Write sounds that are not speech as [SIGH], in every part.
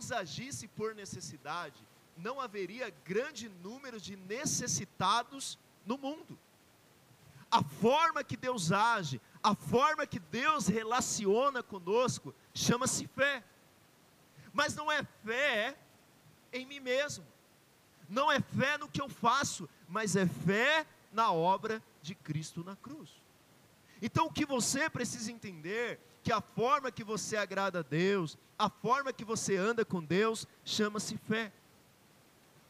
Deus agisse por necessidade, não haveria grande número de necessitados no mundo. A forma que Deus age, a forma que Deus relaciona conosco, chama-se fé. Mas não é fé em mim mesmo, não é fé no que eu faço, mas é fé na obra de Cristo na cruz. Então o que você precisa entender que a forma que você agrada a Deus, a forma que você anda com Deus, chama-se fé.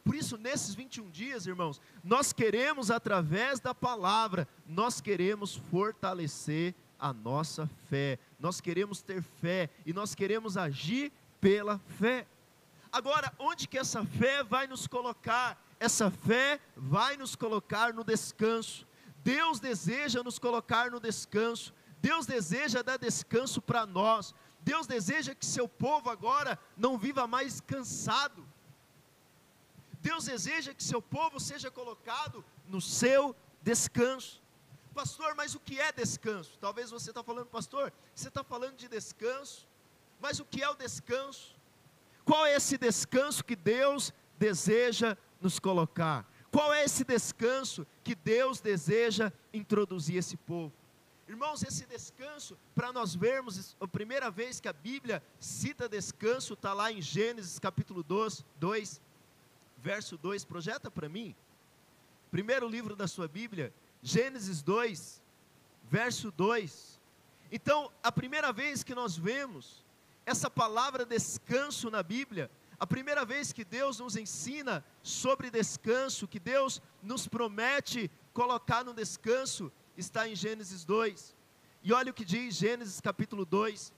Por isso, nesses 21 dias, irmãos, nós queremos, através da palavra, nós queremos fortalecer a nossa fé, nós queremos ter fé e nós queremos agir pela fé. Agora, onde que essa fé vai nos colocar? Essa fé vai nos colocar no descanso. Deus deseja nos colocar no descanso. Deus deseja dar descanso para nós. Deus deseja que seu povo agora não viva mais cansado. Deus deseja que seu povo seja colocado no seu descanso. Pastor, mas o que é descanso? Talvez você está falando, pastor, você está falando de descanso, mas o que é o descanso? Qual é esse descanso que Deus deseja nos colocar? Qual é esse descanso que Deus deseja introduzir esse povo? Irmãos, esse descanso, para nós vermos, a primeira vez que a Bíblia cita descanso, está lá em Gênesis capítulo 2, 2 verso 2, projeta para mim. Primeiro livro da sua Bíblia, Gênesis 2, verso 2. Então, a primeira vez que nós vemos essa palavra descanso na Bíblia, a primeira vez que Deus nos ensina sobre descanso, que Deus nos promete colocar no descanso, está em Gênesis 2. E olha o que diz Gênesis capítulo 2,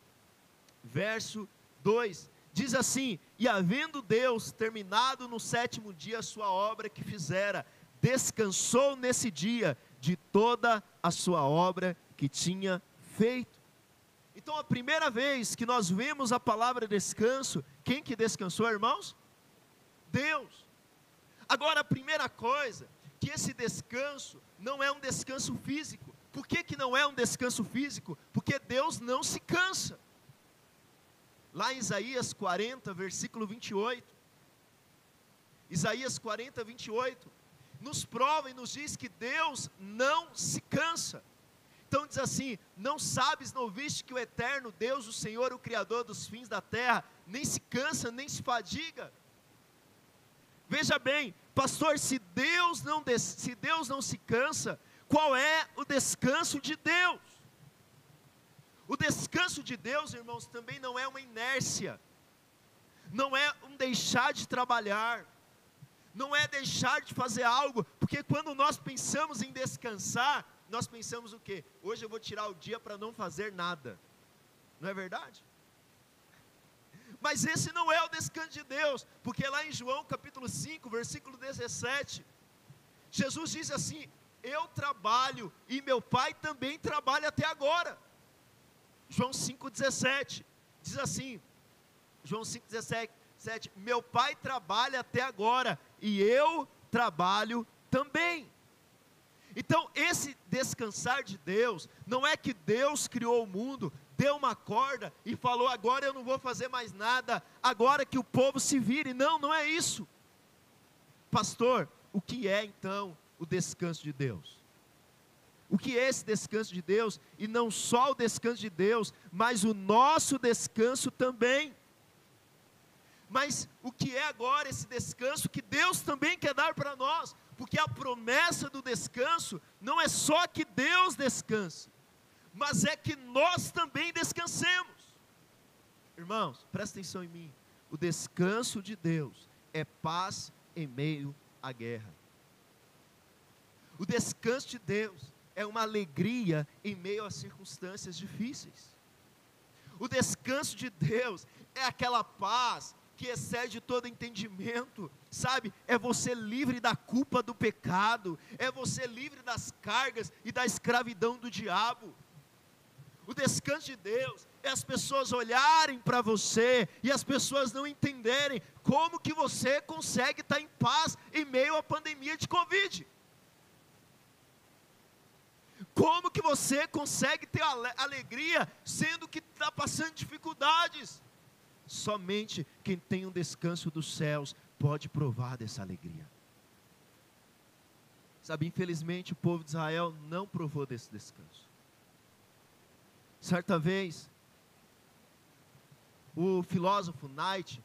verso 2. Diz assim: E havendo Deus terminado no sétimo dia a sua obra que fizera, descansou nesse dia de toda a sua obra que tinha feito. Então, a primeira vez que nós vemos a palavra descanso, quem que descansou, irmãos? Deus. Agora, a primeira coisa, que esse descanso não é um descanso físico. Por que, que não é um descanso físico? Porque Deus não se cansa. Lá em Isaías 40, versículo 28. Isaías 40, 28. Nos prova e nos diz que Deus não se cansa. Então diz assim: Não sabes, não viste que o eterno Deus, o Senhor, o Criador dos fins da terra, nem se cansa, nem se fadiga. Veja bem, pastor, se Deus não, se Deus não se cansa, qual é o descanso de Deus? O descanso de Deus, irmãos, também não é uma inércia, não é um deixar de trabalhar, não é deixar de fazer algo, porque quando nós pensamos em descansar, nós pensamos o quê? Hoje eu vou tirar o dia para não fazer nada, não é verdade? Mas esse não é o descanso de Deus, porque lá em João capítulo 5, versículo 17, Jesus diz assim: eu trabalho e meu pai também trabalha até agora. João 5,17 diz assim: João 5,17, meu pai trabalha até agora e eu trabalho também. Então, esse descansar de Deus, não é que Deus criou o mundo, deu uma corda e falou: agora eu não vou fazer mais nada, agora que o povo se vire. Não, não é isso. Pastor, o que é então o descanso de Deus. O que é esse descanso de Deus? E não só o descanso de Deus, mas o nosso descanso também. Mas o que é agora esse descanso que Deus também quer dar para nós? Porque a promessa do descanso não é só que Deus descanse, mas é que nós também descansemos. Irmãos, presta atenção em mim. O descanso de Deus é paz em meio à guerra. O descanso de Deus é uma alegria em meio às circunstâncias difíceis. O descanso de Deus é aquela paz que excede todo entendimento, sabe? É você livre da culpa do pecado, é você livre das cargas e da escravidão do diabo. O descanso de Deus é as pessoas olharem para você e as pessoas não entenderem como que você consegue estar em paz em meio à pandemia de Covid. Como que você consegue ter alegria sendo que está passando dificuldades? Somente quem tem um descanso dos céus pode provar dessa alegria. Sabe, infelizmente o povo de Israel não provou desse descanso. Certa vez, o filósofo Knight,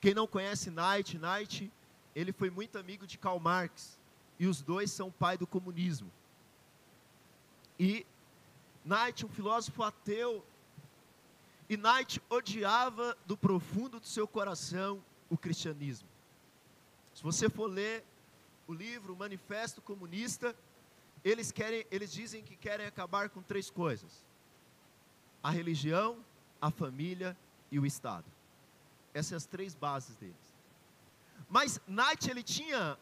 quem não conhece Knight, Knight, ele foi muito amigo de Karl Marx, e os dois são pai do comunismo. E Knight, um filósofo ateu, e Knight odiava do profundo do seu coração o cristianismo. Se você for ler o livro o Manifesto Comunista, eles querem, eles dizem que querem acabar com três coisas: a religião, a família e o Estado. Essas são as três bases deles. Mas Knight ele tinha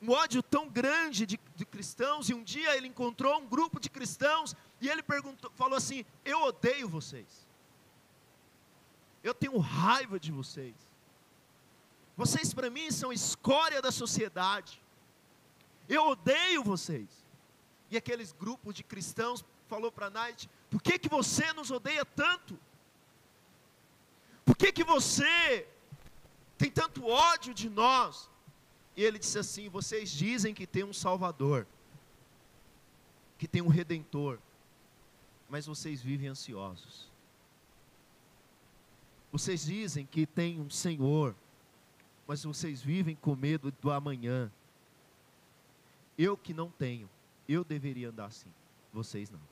um ódio tão grande de, de, cristãos e um dia ele encontrou um grupo de cristãos e ele perguntou, falou assim: Eu odeio vocês. Eu tenho raiva de vocês. Vocês para mim são escória da sociedade. Eu odeio vocês. E aqueles grupos de cristãos falou para Knight: Por que que você nos odeia tanto? Por que que você tem tanto ódio de nós? E ele disse assim: Vocês dizem que tem um Salvador, que tem um Redentor, mas vocês vivem ansiosos. Vocês dizem que tem um Senhor, mas vocês vivem com medo do amanhã. Eu que não tenho, eu deveria andar assim, vocês não.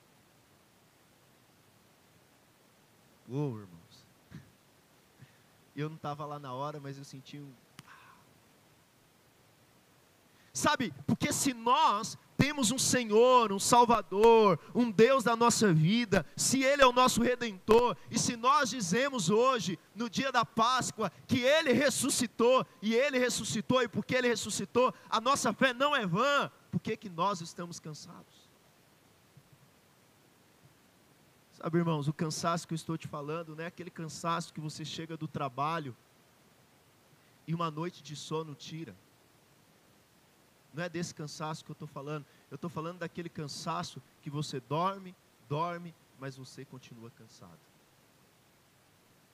Oh, irmãos. Eu não estava lá na hora, mas eu senti um. Sabe, porque se nós temos um Senhor, um Salvador, um Deus da nossa vida, se Ele é o nosso redentor, e se nós dizemos hoje, no dia da Páscoa, que Ele ressuscitou, e Ele ressuscitou, e porque Ele ressuscitou, a nossa fé não é vã, por que, que nós estamos cansados? Sabe, irmãos, o cansaço que eu estou te falando não é aquele cansaço que você chega do trabalho e uma noite de sono tira. Não é desse cansaço que eu estou falando. Eu estou falando daquele cansaço que você dorme, dorme, mas você continua cansado.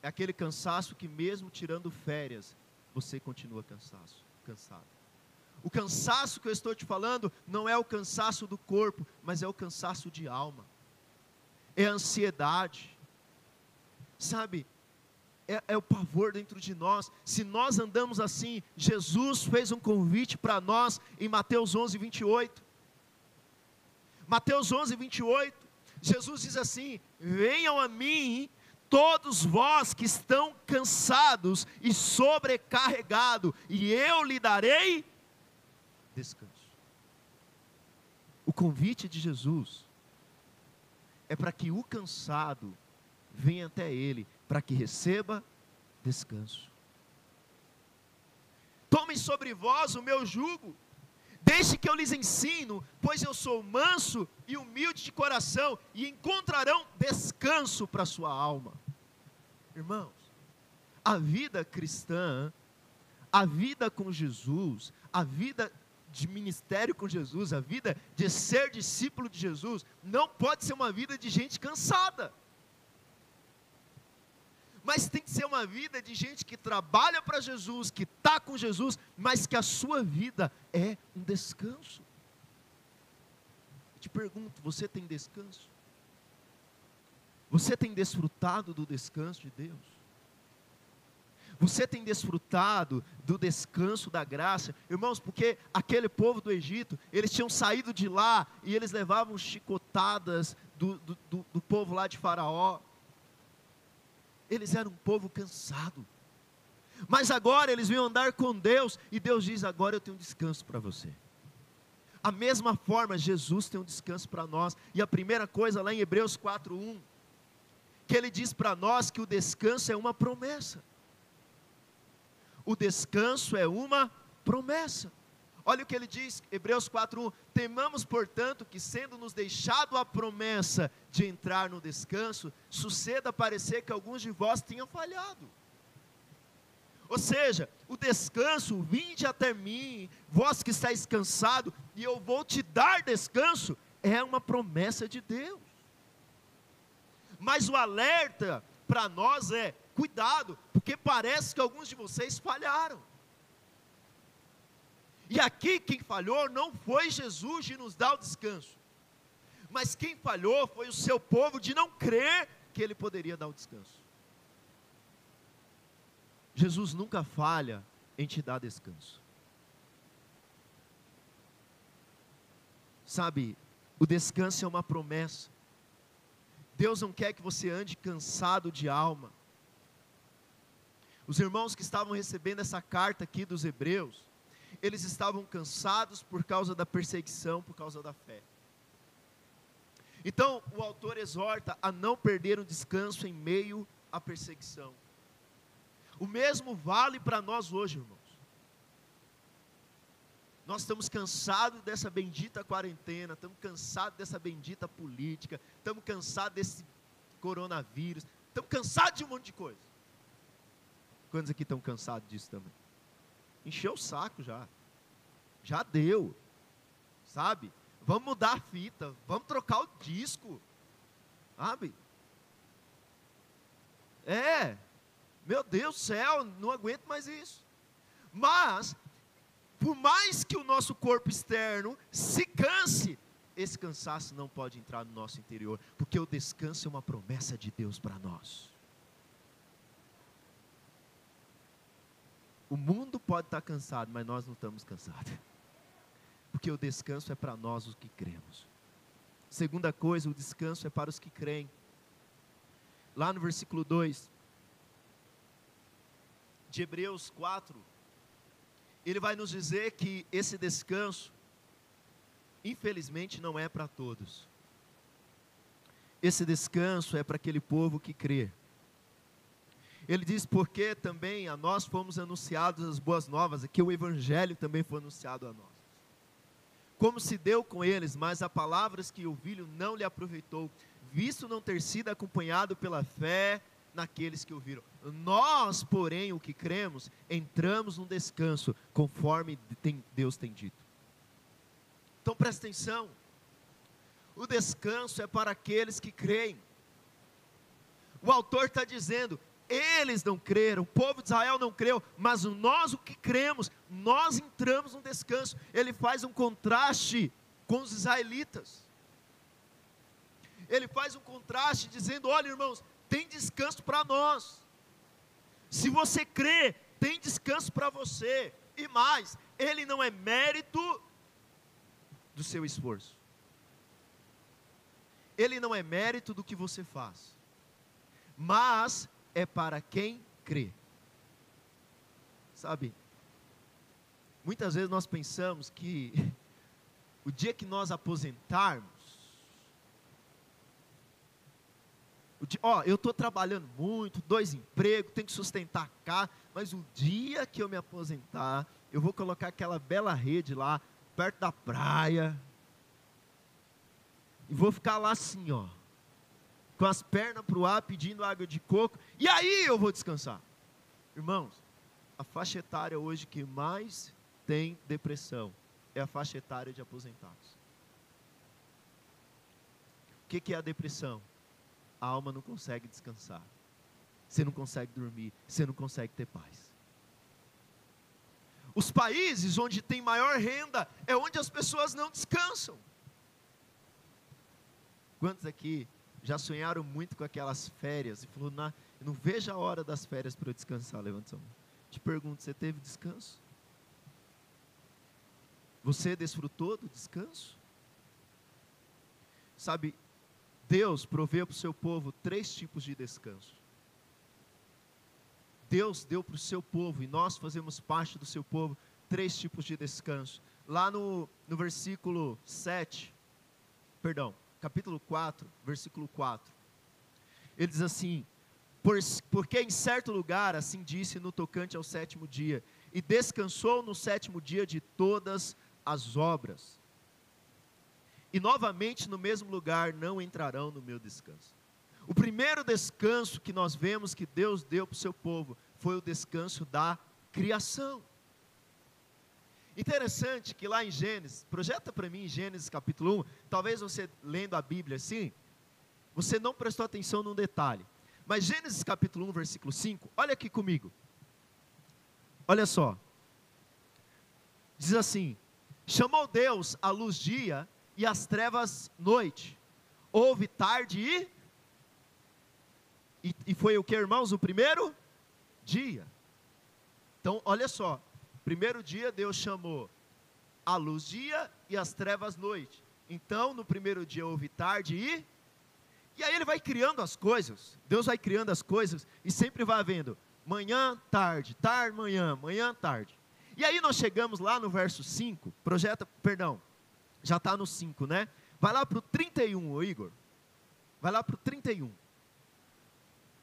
É aquele cansaço que mesmo tirando férias, você continua cansaço, cansado. O cansaço que eu estou te falando não é o cansaço do corpo, mas é o cansaço de alma. É a ansiedade. Sabe, é, é, o pavor dentro de nós. Se nós andamos assim, Jesus fez um convite para nós em Mateus 11, 28. Mateus 11, 28. Jesus diz assim: Venham a mim, todos vós que estão cansados e sobrecarregados, e eu lhe darei descanso. O convite de Jesus é para que o cansado venha até Ele para que receba descanso. Tomem sobre vós o meu jugo, deixe que eu lhes ensino, pois eu sou manso e humilde de coração, e encontrarão descanso para sua alma. Irmãos, a vida cristã, a vida com Jesus, a vida de ministério com Jesus, a vida de ser discípulo de Jesus, não pode ser uma vida de gente cansada mas tem que ser uma vida de gente que trabalha para Jesus, que está com Jesus, mas que a sua vida é um descanso. Eu te pergunto: você tem descanso? Você tem desfrutado do descanso de Deus? Você tem desfrutado do descanso da graça? Irmãos, porque aquele povo do Egito, eles tinham saído de lá e eles levavam chicotadas do, do, do, do povo lá de Faraó. Eles eram um povo cansado. Mas agora eles vinham andar com Deus e Deus diz: Agora eu tenho um descanso para você. A mesma forma, Jesus tem um descanso para nós. E a primeira coisa lá em Hebreus 4:1, que ele diz para nós que o descanso é uma promessa. O descanso é uma promessa. Olha o que ele diz, Hebreus 4:1, temamos, portanto, que sendo nos deixado a promessa de entrar no descanso, suceda parecer que alguns de vós tenham falhado. Ou seja, o descanso, vinde até mim, vós que estáis cansado, e eu vou te dar descanso, é uma promessa de Deus. Mas o alerta para nós é: cuidado, porque parece que alguns de vocês falharam. E aqui quem falhou não foi Jesus de nos dar o descanso, mas quem falhou foi o seu povo de não crer que ele poderia dar o descanso. Jesus nunca falha em te dar descanso. Sabe, o descanso é uma promessa. Deus não quer que você ande cansado de alma. Os irmãos que estavam recebendo essa carta aqui dos Hebreus, eles estavam cansados por causa da perseguição, por causa da fé. Então, o autor exorta a não perder o descanso em meio à perseguição. O mesmo vale para nós hoje, irmãos. Nós estamos cansados dessa bendita quarentena, estamos cansados dessa bendita política, estamos cansados desse coronavírus, estamos cansados de um monte de coisa. Quantos aqui estão cansados disso também? Encheu o saco já. Já deu. Sabe? Vamos mudar a fita, vamos trocar o disco. Sabe? É. Meu Deus do céu, não aguento mais isso. Mas por mais que o nosso corpo externo se canse, esse cansaço não pode entrar no nosso interior, porque o descanso é uma promessa de Deus para nós. O mundo pode estar cansado, mas nós não estamos cansados. Porque o descanso é para nós os que cremos. Segunda coisa, o descanso é para os que creem. Lá no versículo 2 de Hebreus 4, ele vai nos dizer que esse descanso, infelizmente, não é para todos. Esse descanso é para aquele povo que crê. Ele diz porque também a nós fomos anunciados as boas novas, que o evangelho também foi anunciado a nós. Como se deu com eles, mas a palavras que ouviram não lhe aproveitou, visto não ter sido acompanhado pela fé naqueles que ouviram. Nós, porém, o que cremos, entramos num descanso, conforme Deus tem dito. Então presta atenção. O descanso é para aqueles que creem. O autor está dizendo: eles não creram, o povo de Israel não creu, mas nós o que cremos, nós entramos num descanso. Ele faz um contraste com os israelitas. Ele faz um contraste dizendo: olha, irmãos, tem descanso para nós. Se você crê, tem descanso para você. E mais, ele não é mérito do seu esforço. Ele não é mérito do que você faz. Mas é para quem crê. Sabe? Muitas vezes nós pensamos que [LAUGHS] o dia que nós aposentarmos, Ó, eu estou trabalhando muito, dois empregos, tenho que sustentar casa, mas o dia que eu me aposentar, eu vou colocar aquela bela rede lá, perto da praia, e vou ficar lá assim, ó, com as pernas para o ar, pedindo água de coco, e aí eu vou descansar. Irmãos, a faixa etária hoje que mais tem depressão é a faixa etária de aposentados. O que, que é a depressão? a alma não consegue descansar. Você não consegue dormir, você não consegue ter paz. Os países onde tem maior renda é onde as pessoas não descansam. Quantos aqui já sonharam muito com aquelas férias e falou, não, não vejo a hora das férias para eu descansar? Levanta sua mão. Te pergunto, você teve descanso? Você desfrutou do descanso? Sabe, Deus proveu para o seu povo três tipos de descanso. Deus deu para o seu povo, e nós fazemos parte do seu povo, três tipos de descanso. Lá no, no versículo 7, perdão, capítulo 4, versículo 4, ele diz assim: Por, Porque em certo lugar, assim disse no tocante ao sétimo dia, e descansou no sétimo dia de todas as obras e novamente no mesmo lugar não entrarão no meu descanso. O primeiro descanso que nós vemos que Deus deu para o seu povo foi o descanso da criação. Interessante que lá em Gênesis, projeta para mim Gênesis capítulo 1, talvez você lendo a Bíblia assim, você não prestou atenção num detalhe. Mas Gênesis capítulo 1, versículo 5, olha aqui comigo. Olha só. Diz assim: Chamou Deus a luz dia e as trevas noite. Houve tarde e, e, e foi o que, irmãos? O primeiro dia. Então, olha só. Primeiro dia Deus chamou a luz dia e as trevas noite. Então, no primeiro dia houve tarde e e aí ele vai criando as coisas. Deus vai criando as coisas e sempre vai havendo manhã, tarde, tarde, manhã, manhã, tarde. E aí nós chegamos lá no verso 5, projeta, perdão, já está no 5, né? Vai lá para o 31, ô Igor. Vai lá para o 31.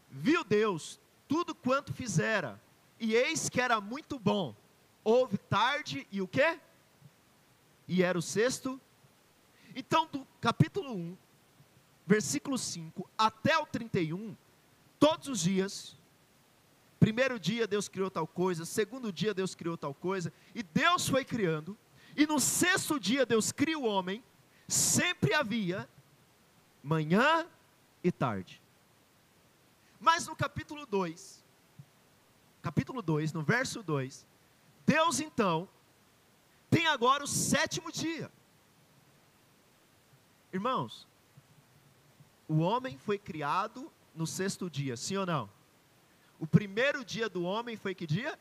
Viu Deus tudo quanto fizera, e eis que era muito bom. Houve tarde e o quê? E era o sexto. Então, do capítulo 1, versículo 5 até o 31, todos os dias, primeiro dia Deus criou tal coisa, segundo dia Deus criou tal coisa, e Deus foi criando, e no sexto dia Deus cria o homem, sempre havia manhã e tarde. Mas no capítulo 2, capítulo 2, no verso 2, Deus então tem agora o sétimo dia. Irmãos, o homem foi criado no sexto dia, sim ou não? O primeiro dia do homem foi que dia?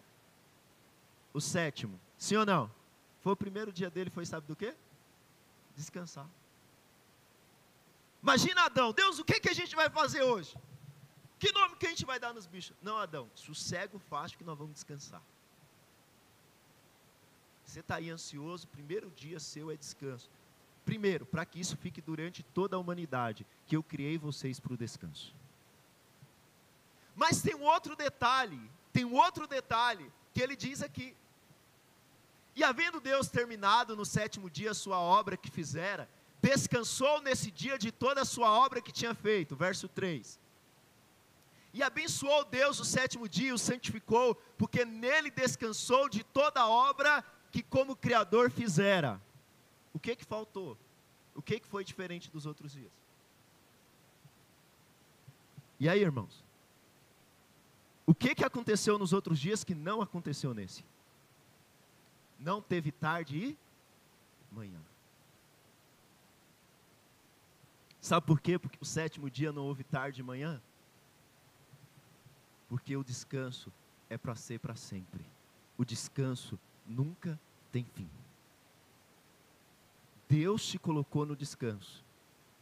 O sétimo, sim ou não? Foi o primeiro dia dele, foi sabe do quê? Descansar. Imagina Adão, Deus, o que, que a gente vai fazer hoje? Que nome que a gente vai dar nos bichos? Não, Adão, sossego fácil que nós vamos descansar. Você está aí ansioso, primeiro dia seu é descanso. Primeiro, para que isso fique durante toda a humanidade, que eu criei vocês para o descanso. Mas tem um outro detalhe, tem um outro detalhe que ele diz aqui. E havendo Deus terminado no sétimo dia a sua obra que fizera, descansou nesse dia de toda a sua obra que tinha feito. Verso 3. E abençoou Deus o sétimo dia o santificou, porque nele descansou de toda a obra que como Criador fizera. O que que faltou? O que que foi diferente dos outros dias? E aí, irmãos? O que que aconteceu nos outros dias que não aconteceu nesse? Não teve tarde e manhã. Sabe por quê? Porque o sétimo dia não houve tarde e manhã? Porque o descanso é para ser para sempre. O descanso nunca tem fim. Deus te colocou no descanso,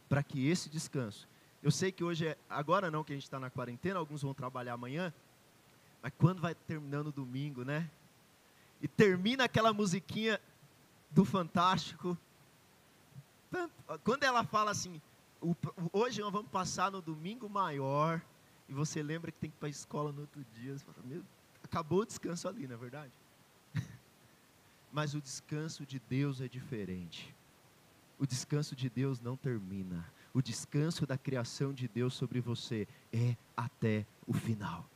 para que esse descanso. Eu sei que hoje é, agora não que a gente está na quarentena, alguns vão trabalhar amanhã, mas quando vai terminando o domingo, né? E termina aquela musiquinha do Fantástico. Quando ela fala assim, hoje nós vamos passar no domingo maior, e você lembra que tem que ir para a escola no outro dia, você fala, meu, acabou o descanso ali, não é verdade? Mas o descanso de Deus é diferente o descanso de Deus não termina. O descanso da criação de Deus sobre você é até o final.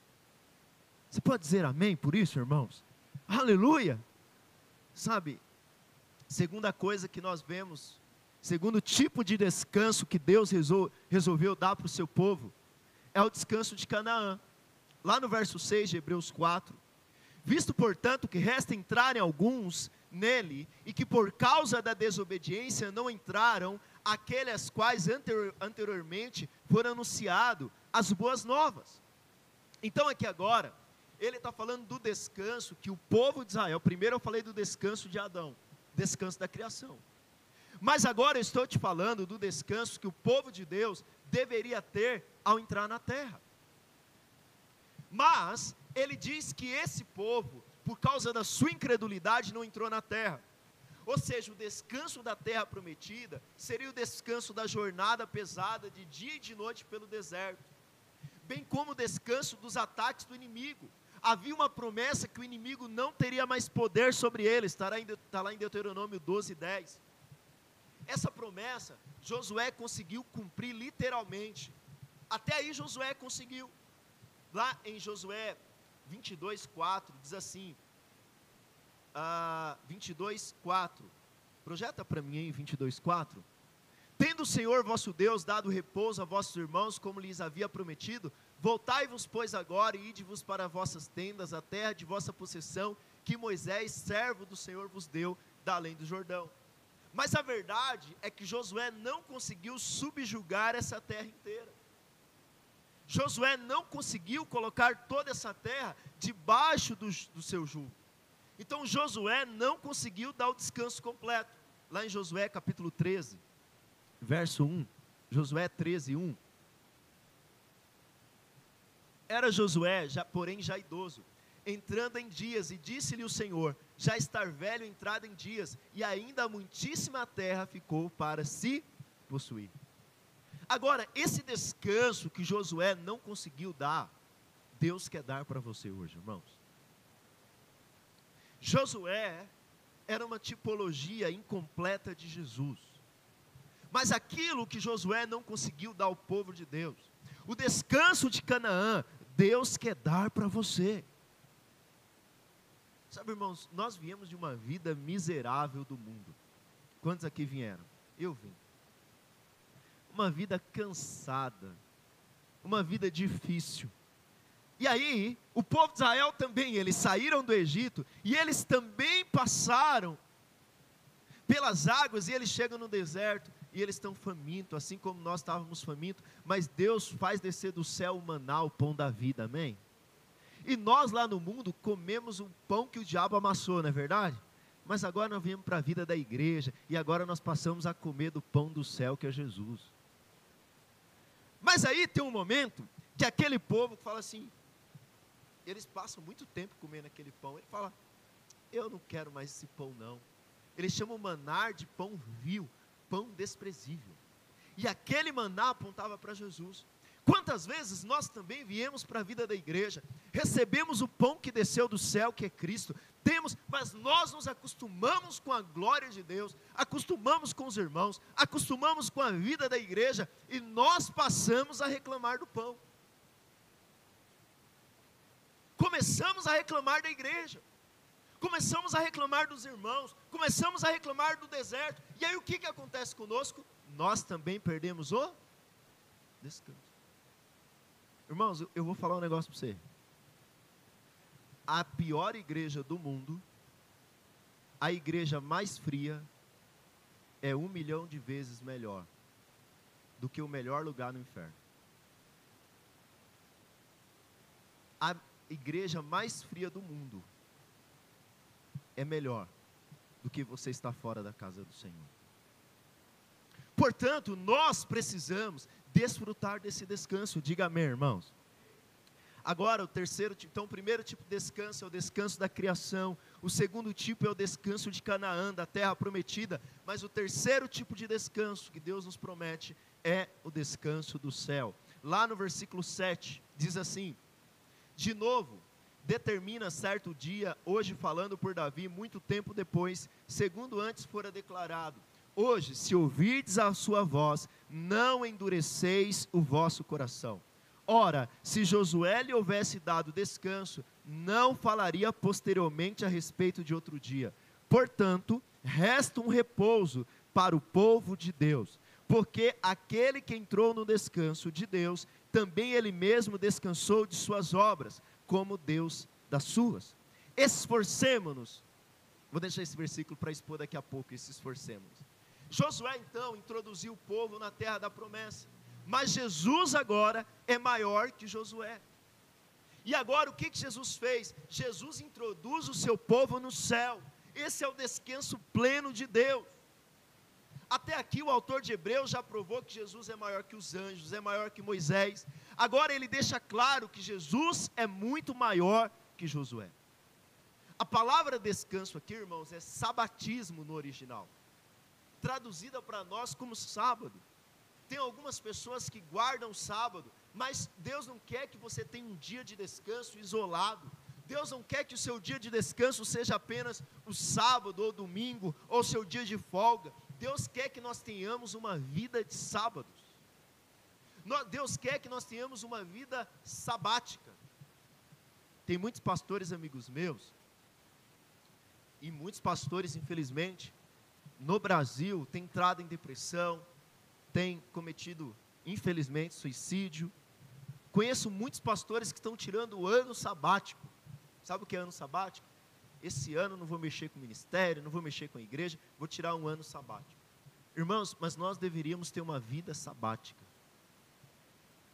Você pode dizer amém por isso, irmãos? Aleluia! Sabe, segunda coisa que nós vemos, segundo tipo de descanso que Deus resolveu dar para o seu povo, é o descanso de Canaã. Lá no verso 6 de Hebreus 4. Visto, portanto, que resta entrarem alguns nele e que por causa da desobediência não entraram aqueles quais anterior, anteriormente foram anunciado as boas novas. Então aqui agora, ele está falando do descanso que o povo de Israel, primeiro eu falei do descanso de Adão, descanso da criação. Mas agora eu estou te falando do descanso que o povo de Deus deveria ter ao entrar na terra. Mas ele diz que esse povo por causa da sua incredulidade, não entrou na terra. Ou seja, o descanso da terra prometida seria o descanso da jornada pesada de dia e de noite pelo deserto, bem como o descanso dos ataques do inimigo. Havia uma promessa que o inimigo não teria mais poder sobre ele, está lá em, está lá em Deuteronômio 12, 10. Essa promessa, Josué conseguiu cumprir literalmente. Até aí Josué conseguiu. Lá em Josué 22, 4, diz assim, uh, 22, 4, projeta para mim aí 22, 4, Tendo o Senhor vosso Deus dado repouso a vossos irmãos, como lhes havia prometido, Voltai-vos, pois, agora e ide-vos para vossas tendas, a terra de vossa possessão, que Moisés, servo do Senhor, vos deu da além do Jordão. Mas a verdade é que Josué não conseguiu subjugar essa terra inteira. Josué não conseguiu colocar toda essa terra debaixo do, do seu jugo. Então Josué não conseguiu dar o descanso completo. Lá em Josué capítulo 13, verso 1. Josué 13, 1. Era Josué, já, porém já idoso, entrando em dias, e disse-lhe o Senhor: Já estar velho, entrado em dias, e ainda muitíssima terra ficou para se possuir. Agora, esse descanso que Josué não conseguiu dar, Deus quer dar para você hoje, irmãos. Josué era uma tipologia incompleta de Jesus. Mas aquilo que Josué não conseguiu dar ao povo de Deus, o descanso de Canaã, Deus quer dar para você. Sabe, irmãos, nós viemos de uma vida miserável do mundo. Quantos aqui vieram? Eu vim uma vida cansada, uma vida difícil. E aí, o povo de Israel também, eles saíram do Egito e eles também passaram pelas águas e eles chegam no deserto e eles estão famintos, assim como nós estávamos famintos, mas Deus faz descer do céu o maná, o pão da vida, amém? E nós lá no mundo comemos o pão que o diabo amassou, não é verdade? Mas agora nós viemos para a vida da igreja e agora nós passamos a comer do pão do céu que é Jesus. Mas aí tem um momento que aquele povo fala assim, eles passam muito tempo comendo aquele pão, ele fala, eu não quero mais esse pão não. Eles chamam manar de pão vil, pão desprezível. E aquele maná apontava para Jesus. Quantas vezes nós também viemos para a vida da igreja, recebemos o pão que desceu do céu, que é Cristo, temos, mas nós nos acostumamos com a glória de Deus, acostumamos com os irmãos, acostumamos com a vida da igreja e nós passamos a reclamar do pão. Começamos a reclamar da igreja, começamos a reclamar dos irmãos, começamos a reclamar do deserto, e aí o que, que acontece conosco? Nós também perdemos o descanso. Irmãos, eu vou falar um negócio para você. A pior igreja do mundo, a igreja mais fria, é um milhão de vezes melhor do que o melhor lugar no inferno. A igreja mais fria do mundo é melhor do que você estar fora da casa do Senhor. Portanto, nós precisamos desfrutar desse descanso. Diga amém, irmãos. Agora, o terceiro tipo, então, o primeiro tipo de descanso é o descanso da criação. O segundo tipo é o descanso de Canaã, da terra prometida. Mas o terceiro tipo de descanso que Deus nos promete é o descanso do céu. Lá no versículo 7, diz assim: De novo, determina certo dia, hoje falando por Davi, muito tempo depois, segundo antes fora declarado Hoje, se ouvirdes a sua voz, não endureceis o vosso coração. Ora, se Josué lhe houvesse dado descanso, não falaria posteriormente a respeito de outro dia. Portanto, resta um repouso para o povo de Deus, porque aquele que entrou no descanso de Deus, também ele mesmo descansou de suas obras, como Deus das suas. Esforcemo-nos. Vou deixar esse versículo para expor daqui a pouco, esse esforcemos. Josué então introduziu o povo na terra da promessa. Mas Jesus agora é maior que Josué. E agora o que, que Jesus fez? Jesus introduz o seu povo no céu. Esse é o descanso pleno de Deus. Até aqui o autor de Hebreus já provou que Jesus é maior que os anjos, é maior que Moisés. Agora ele deixa claro que Jesus é muito maior que Josué. A palavra descanso aqui, irmãos, é sabatismo no original traduzida para nós como sábado. Tem algumas pessoas que guardam sábado, mas Deus não quer que você tenha um dia de descanso isolado. Deus não quer que o seu dia de descanso seja apenas o sábado ou domingo, ou seu dia de folga. Deus quer que nós tenhamos uma vida de sábados. Deus quer que nós tenhamos uma vida sabática. Tem muitos pastores amigos meus, e muitos pastores, infelizmente, no Brasil tem entrado em depressão, tem cometido, infelizmente, suicídio, conheço muitos pastores que estão tirando o ano sabático. Sabe o que é ano sabático? Esse ano não vou mexer com o ministério, não vou mexer com a igreja, vou tirar um ano sabático. Irmãos, mas nós deveríamos ter uma vida sabática.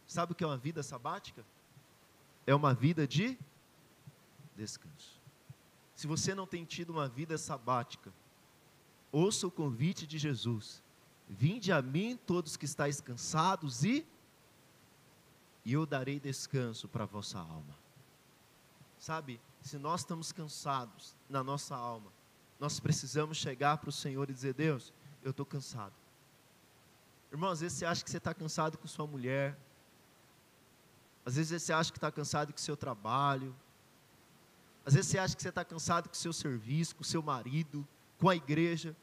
Sabe o que é uma vida sabática? É uma vida de descanso. Se você não tem tido uma vida sabática, ouça o convite de Jesus. Vinde a mim todos que estáis cansados e e eu darei descanso para a vossa alma. Sabe, se nós estamos cansados na nossa alma, nós precisamos chegar para o Senhor e dizer: Deus, eu estou cansado. Irmão, às vezes você acha que você está cansado com sua mulher, às vezes você acha que está cansado com seu trabalho, às vezes você acha que você está cansado com seu serviço, com seu marido, com a igreja.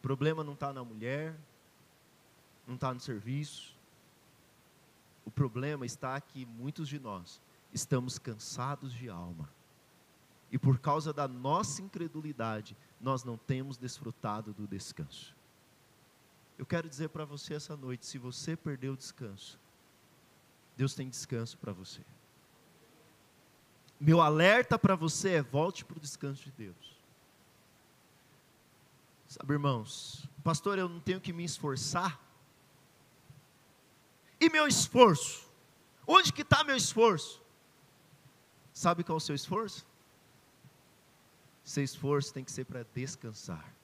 O problema não está na mulher, não está no serviço. O problema está que muitos de nós estamos cansados de alma. E por causa da nossa incredulidade, nós não temos desfrutado do descanso. Eu quero dizer para você essa noite: se você perdeu o descanso, Deus tem descanso para você. Meu alerta para você é: volte para o descanso de Deus. Sabe, irmãos, pastor, eu não tenho que me esforçar. E meu esforço? Onde que está meu esforço? Sabe qual é o seu esforço? Seu esforço tem que ser para descansar.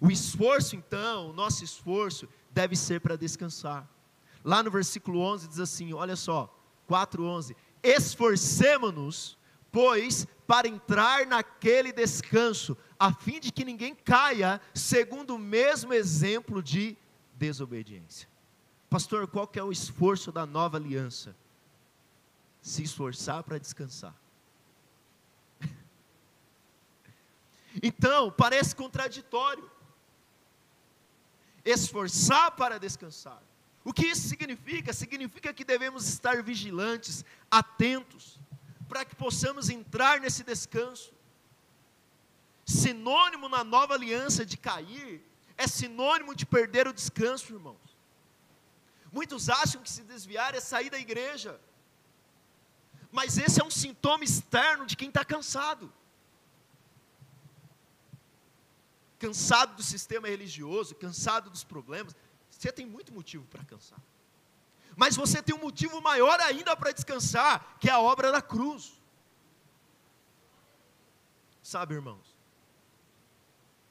O esforço, então, o nosso esforço deve ser para descansar. Lá no versículo 11 diz assim: olha só, 4:11: Esforcemo-nos, pois, para entrar naquele descanso, a fim de que ninguém caia segundo o mesmo exemplo de desobediência. Pastor, qual que é o esforço da nova aliança? Se esforçar para descansar. [LAUGHS] Então, parece contraditório. Esforçar para descansar. O que isso significa? Significa que devemos estar vigilantes, atentos, para que possamos entrar nesse descanso. Sinônimo na nova aliança de cair, é sinônimo de perder o descanso, irmãos. Muitos acham que se desviar é sair da igreja, mas esse é um sintoma externo de quem está cansado. Cansado do sistema religioso, cansado dos problemas, você tem muito motivo para cansar. Mas você tem um motivo maior ainda para descansar, que é a obra da cruz. Sabe, irmãos?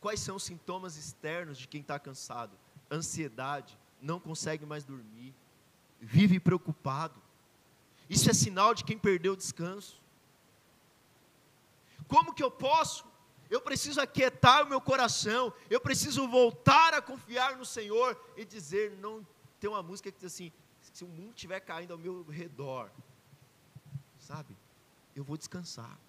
Quais são os sintomas externos de quem está cansado? Ansiedade, não consegue mais dormir, vive preocupado. Isso é sinal de quem perdeu o descanso. Como que eu posso eu preciso aquietar o meu coração, eu preciso voltar a confiar no Senhor e dizer, não tem uma música que diz assim, se o mundo estiver caindo ao meu redor, sabe? Eu vou descansar.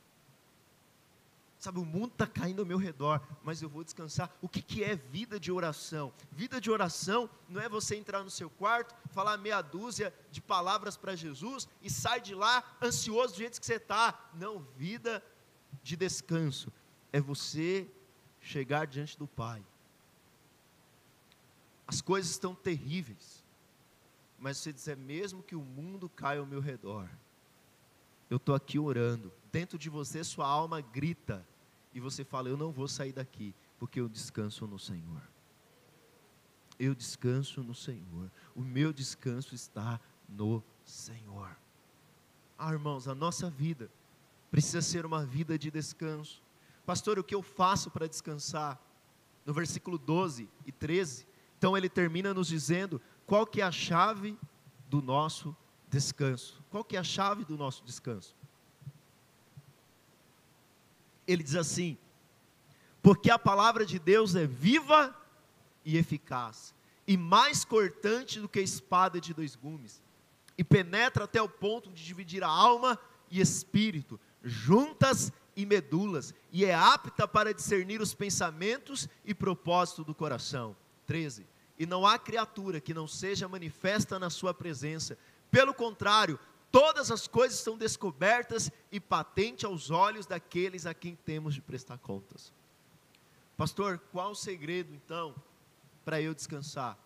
Sabe, o mundo está caindo ao meu redor, mas eu vou descansar. O que, que é vida de oração? Vida de oração não é você entrar no seu quarto, falar meia dúzia de palavras para Jesus e sair de lá ansioso do jeito que você está. Não, vida de descanso é você chegar diante do Pai. As coisas estão terríveis, mas você dizer, mesmo que o mundo caia ao meu redor, eu estou aqui orando, dentro de você sua alma grita, e você fala: Eu não vou sair daqui, porque eu descanso no Senhor. Eu descanso no Senhor, o meu descanso está no Senhor. Ah, irmãos, a nossa vida precisa ser uma vida de descanso. Pastor, o que eu faço para descansar? No versículo 12 e 13, então ele termina nos dizendo qual que é a chave do nosso descanso. Qual que é a chave do nosso descanso? Ele diz assim: porque a palavra de Deus é viva e eficaz, e mais cortante do que a espada de dois gumes, e penetra até o ponto de dividir a alma e espírito, juntas e medulas, e é apta para discernir os pensamentos e propósitos do coração. 13. E não há criatura que não seja manifesta na sua presença. Pelo contrário, todas as coisas estão descobertas e patentes aos olhos daqueles a quem temos de prestar contas. Pastor, qual o segredo então para eu descansar?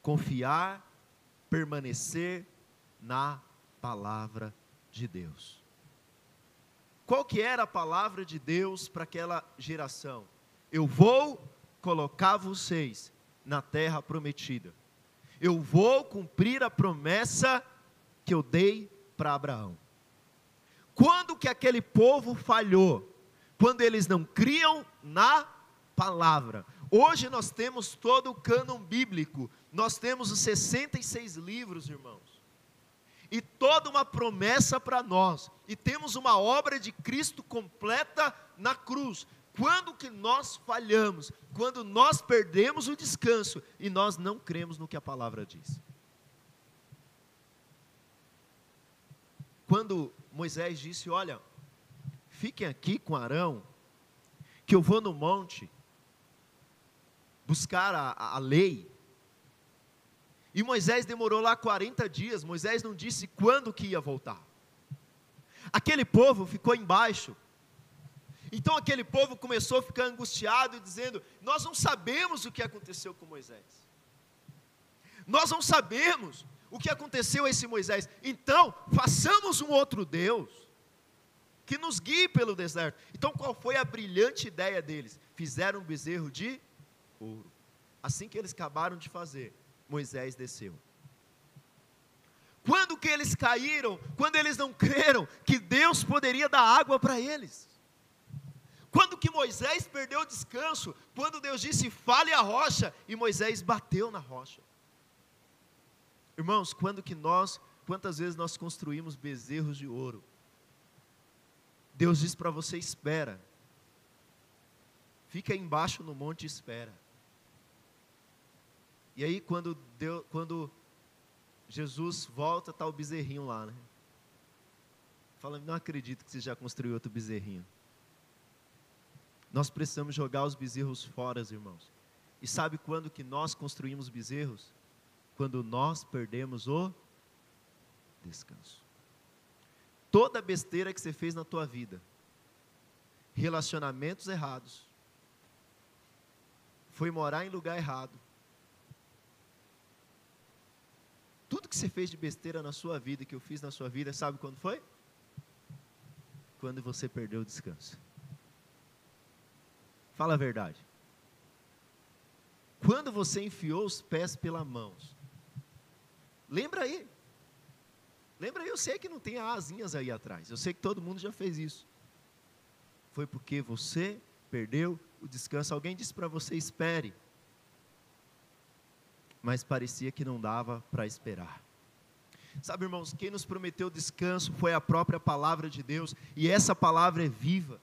Confiar permanecer na palavra de Deus. Qual que era a palavra de Deus para aquela geração? Eu vou colocar vocês na terra prometida. Eu vou cumprir a promessa que eu dei para Abraão. Quando que aquele povo falhou? Quando eles não criam na palavra. Hoje nós temos todo o cânon bíblico, nós temos os 66 livros, irmãos, e toda uma promessa para nós, e temos uma obra de Cristo completa na cruz. Quando que nós falhamos? Quando nós perdemos o descanso e nós não cremos no que a palavra diz. Quando Moisés disse: Olha, fiquem aqui com Arão, que eu vou no monte buscar a, a lei. E Moisés demorou lá 40 dias, Moisés não disse quando que ia voltar. Aquele povo ficou embaixo. Então aquele povo começou a ficar angustiado, dizendo: Nós não sabemos o que aconteceu com Moisés. Nós não sabemos o que aconteceu a esse Moisés. Então, façamos um outro Deus que nos guie pelo deserto. Então, qual foi a brilhante ideia deles? Fizeram um bezerro de ouro. Assim que eles acabaram de fazer, Moisés desceu. Quando que eles caíram? Quando eles não creram que Deus poderia dar água para eles. Quando que Moisés perdeu o descanso? Quando Deus disse: "Fale a rocha", e Moisés bateu na rocha. Irmãos, quando que nós, quantas vezes nós construímos bezerros de ouro? Deus diz para você: espera. Fica embaixo no monte e espera. E aí, quando, Deus, quando Jesus volta, está o bezerrinho lá, né? Fala, não acredito que você já construiu outro bezerrinho. Nós precisamos jogar os bezerros fora, irmãos. E sabe quando que nós construímos bezerros? Quando nós perdemos o descanso. Toda besteira que você fez na tua vida, relacionamentos errados, foi morar em lugar errado, Tudo que você fez de besteira na sua vida, que eu fiz na sua vida, sabe quando foi? Quando você perdeu o descanso. Fala a verdade. Quando você enfiou os pés pela mãos. Lembra aí. Lembra aí, eu sei que não tem asinhas aí atrás. Eu sei que todo mundo já fez isso. Foi porque você perdeu o descanso. Alguém disse para você: espere mas parecia que não dava para esperar. Sabe, irmãos, quem nos prometeu descanso foi a própria palavra de Deus, e essa palavra é viva,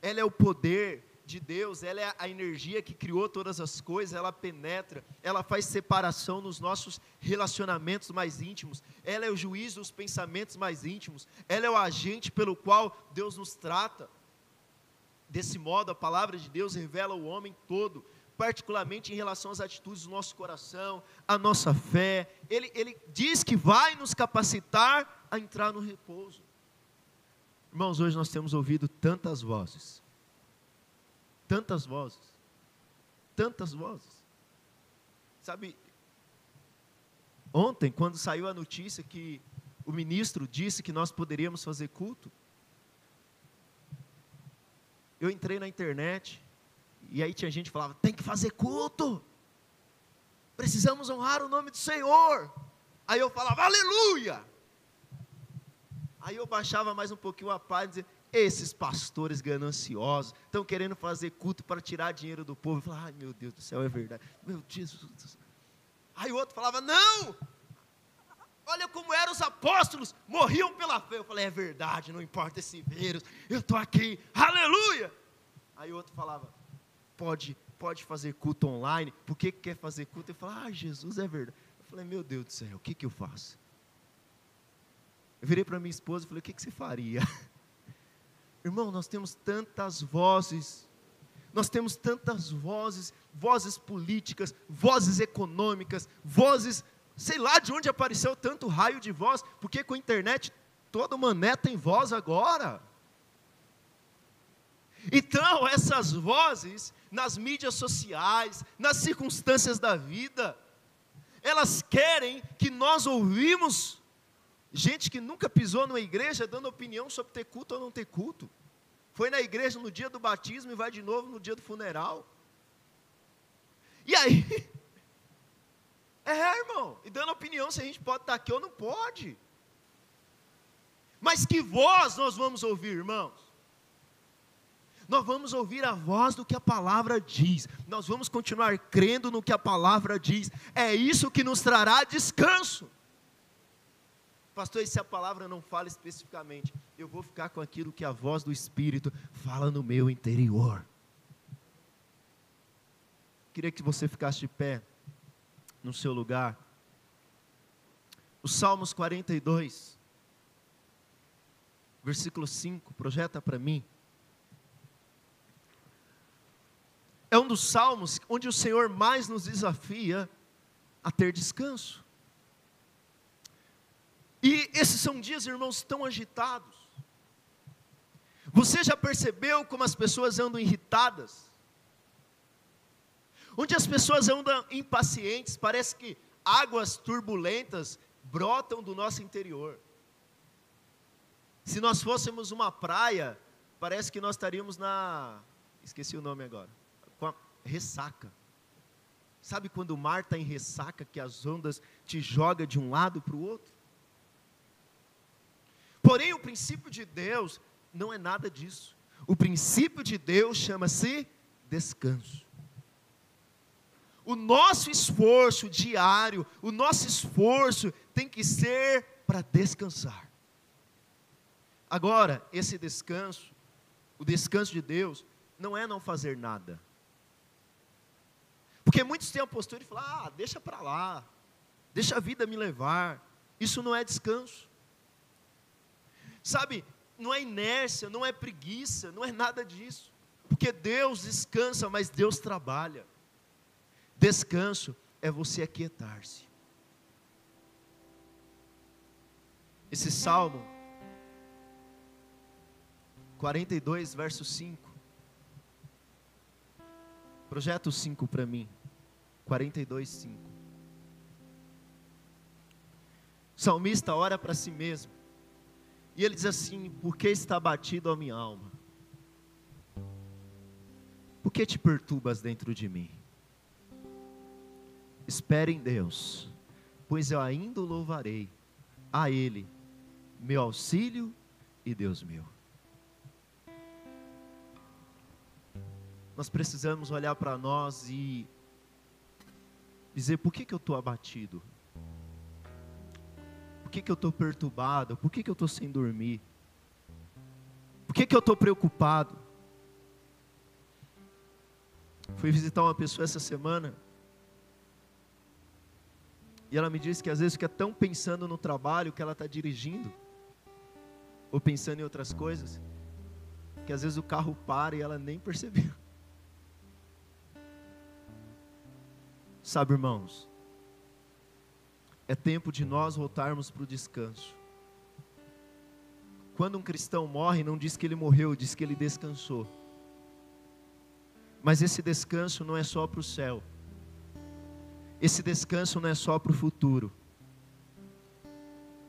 ela é o poder de Deus, ela é a energia que criou todas as coisas, ela penetra, ela faz separação nos nossos relacionamentos mais íntimos, ela é o juiz dos pensamentos mais íntimos, ela é o agente pelo qual Deus nos trata. Desse modo, a palavra de Deus revela o homem todo, particularmente em relação às atitudes do nosso coração, a nossa fé. Ele, ele diz que vai nos capacitar a entrar no repouso. Irmãos, hoje nós temos ouvido tantas vozes, tantas vozes, tantas vozes. Sabe, ontem, quando saiu a notícia que o ministro disse que nós poderíamos fazer culto, eu entrei na internet, e aí tinha gente que falava: tem que fazer culto. Precisamos honrar o nome do Senhor. Aí eu falava: aleluia. Aí eu baixava mais um pouquinho a paz e dizia: esses pastores gananciosos estão querendo fazer culto para tirar dinheiro do povo. Falava, ai meu Deus do céu, é verdade. Meu Jesus. Aí o outro falava: não, olha como eram os apóstolos, morriam pela fé. Eu falei: é verdade, não importa esse vírus, eu estou aqui, aleluia. Aí o outro falava: pode, pode fazer culto online, por que quer fazer culto? Eu falo, ah, Jesus é verdade. Eu falei, meu Deus do céu, o que, que eu faço? Eu virei para minha esposa e falei, o que, que você faria? [LAUGHS] Irmão, nós temos tantas vozes, nós temos tantas vozes, vozes políticas, vozes econômicas, vozes, sei lá de onde apareceu tanto raio de voz, porque com a internet todo mané tem voz agora. Então, essas vozes, nas mídias sociais, nas circunstâncias da vida, elas querem que nós ouvimos gente que nunca pisou numa igreja dando opinião sobre ter culto ou não ter culto. Foi na igreja no dia do batismo e vai de novo no dia do funeral. E aí? [LAUGHS] É, irmão, e dando opinião se a gente pode estar aqui ou não pode. Mas que voz nós vamos ouvir, irmãos? Nós vamos ouvir a voz do que a palavra diz. Nós vamos continuar crendo no que a palavra diz. É isso que nos trará descanso. Pastor, e se a palavra não fala especificamente? Eu vou ficar com aquilo que a voz do Espírito fala no meu interior. Queria que você ficasse de pé no seu lugar. Os Salmos 42, versículo 5, projeta para mim. É um dos salmos onde o Senhor mais nos desafia a ter descanso. E esses são dias, irmãos, tão agitados. Você já percebeu como as pessoas andam irritadas? Onde as pessoas andam impacientes, parece que águas turbulentas brotam do nosso interior. Se nós fôssemos uma praia, parece que nós estaríamos na. Esqueci o nome agora. Com a ressaca. Sabe quando o mar está em ressaca, que as ondas te jogam de um lado para o outro? Porém, o princípio de Deus não é nada disso. O princípio de Deus chama-se descanso. O nosso esforço diário, o nosso esforço tem que ser para descansar. Agora, esse descanso, o descanso de Deus, não é não fazer nada. Porque muitos têm a postura de falar: ah, deixa para lá, deixa a vida me levar. Isso não é descanso. Sabe, não é inércia, não é preguiça, não é nada disso. Porque Deus descansa, mas Deus trabalha. Descanso é você aquietar-se. Esse salmo 42, verso 5. Projeto 5 para mim. 42, 5. O salmista ora para si mesmo. E ele diz assim: Por que está batido a minha alma? Por que te perturbas dentro de mim? Espere em Deus, pois eu ainda o louvarei, a Ele, meu auxílio e Deus meu. Nós precisamos olhar para nós e dizer: por que, que eu estou abatido? Que, que eu estou perturbado? Por que, que eu estou sem dormir? Por que, que eu estou preocupado? Fui visitar uma pessoa essa semana. E ela me disse que às vezes fica tão pensando no trabalho que ela está dirigindo, ou pensando em outras coisas, que às vezes o carro para e ela nem percebeu. Sabe, irmãos, é tempo de nós voltarmos para o descanso. Quando um cristão morre, não diz que ele morreu, diz que ele descansou. Mas esse descanso não é só para o céu. Esse descanso não é só para o futuro.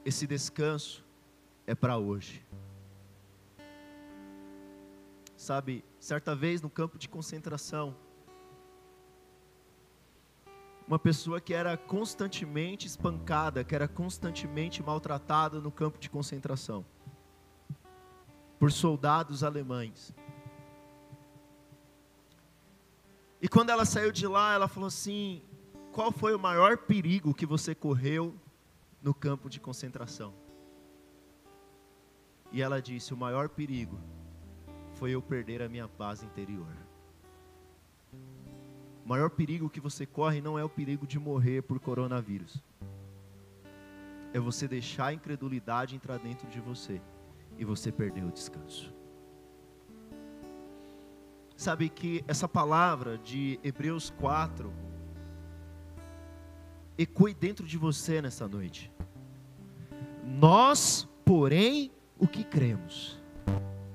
Esse descanso é para hoje. Sabe, certa vez no campo de concentração, uma pessoa que era constantemente espancada, que era constantemente maltratada no campo de concentração por soldados alemães. E quando ela saiu de lá, ela falou assim: qual foi o maior perigo que você correu no campo de concentração? E ela disse: o maior perigo foi eu perder a minha base interior. O maior perigo que você corre não é o perigo de morrer por coronavírus. É você deixar a incredulidade entrar dentro de você e você perder o descanso. Sabe que essa palavra de Hebreus 4 ecoe dentro de você nessa noite. Nós, porém, o que cremos,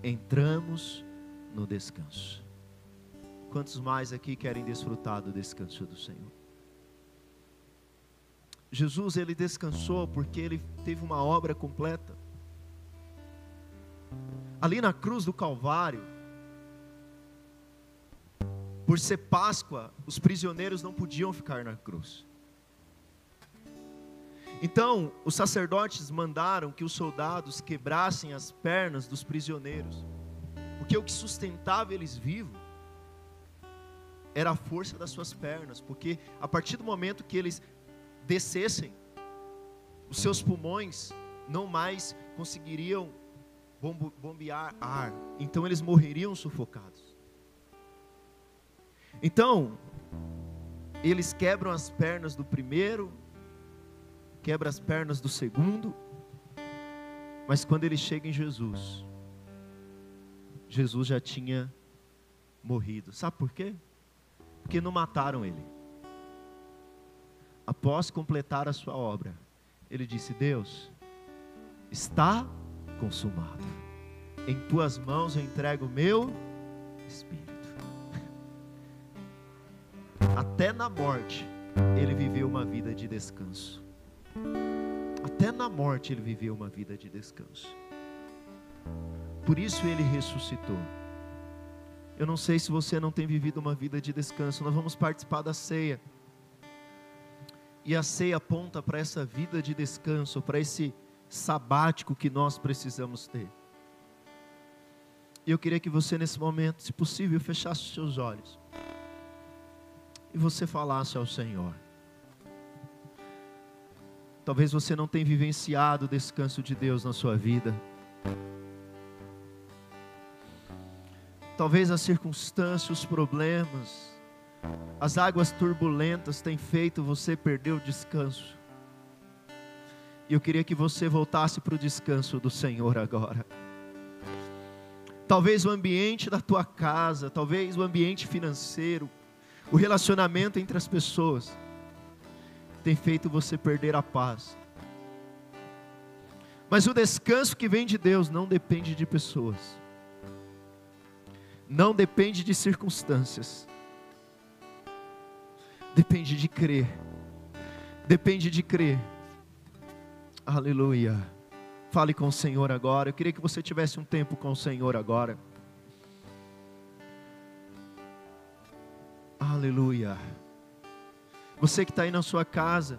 entramos no descanso. Quantos mais aqui querem desfrutar do descanso do Senhor? Jesus ele descansou porque ele teve uma obra completa. Ali na cruz do Calvário, por ser Páscoa, os prisioneiros não podiam ficar na cruz. Então, os sacerdotes mandaram que os soldados quebrassem as pernas dos prisioneiros, porque o que sustentava eles vivos era a força das suas pernas, porque a partir do momento que eles descessem, os seus pulmões não mais conseguiriam bombear ar, então eles morreriam sufocados. Então, eles quebram as pernas do primeiro, quebra as pernas do segundo, mas quando ele chega em Jesus, Jesus já tinha morrido. Sabe por quê? Porque não mataram ele. Após completar a sua obra, ele disse: Deus, está consumado. Em tuas mãos eu entrego o meu espírito. [LAUGHS] Até na morte, ele viveu uma vida de descanso. Até na morte, ele viveu uma vida de descanso. Por isso, ele ressuscitou. Eu não sei se você não tem vivido uma vida de descanso. Nós vamos participar da ceia. E a ceia aponta para essa vida de descanso, para esse sabático que nós precisamos ter. E eu queria que você, nesse momento, se possível, fechasse os seus olhos e você falasse ao Senhor. Talvez você não tenha vivenciado o descanso de Deus na sua vida. Talvez as circunstâncias, os problemas, as águas turbulentas tenham feito você perder o descanso. E eu queria que você voltasse para o descanso do Senhor agora. Talvez o ambiente da tua casa, talvez o ambiente financeiro, o relacionamento entre as pessoas tem feito você perder a paz. Mas o descanso que vem de Deus não depende de pessoas, não depende de circunstâncias, depende de crer, depende de crer. Aleluia. Fale com o Senhor agora. Eu queria que você tivesse um tempo com o Senhor agora. Aleluia. Você que está aí na sua casa,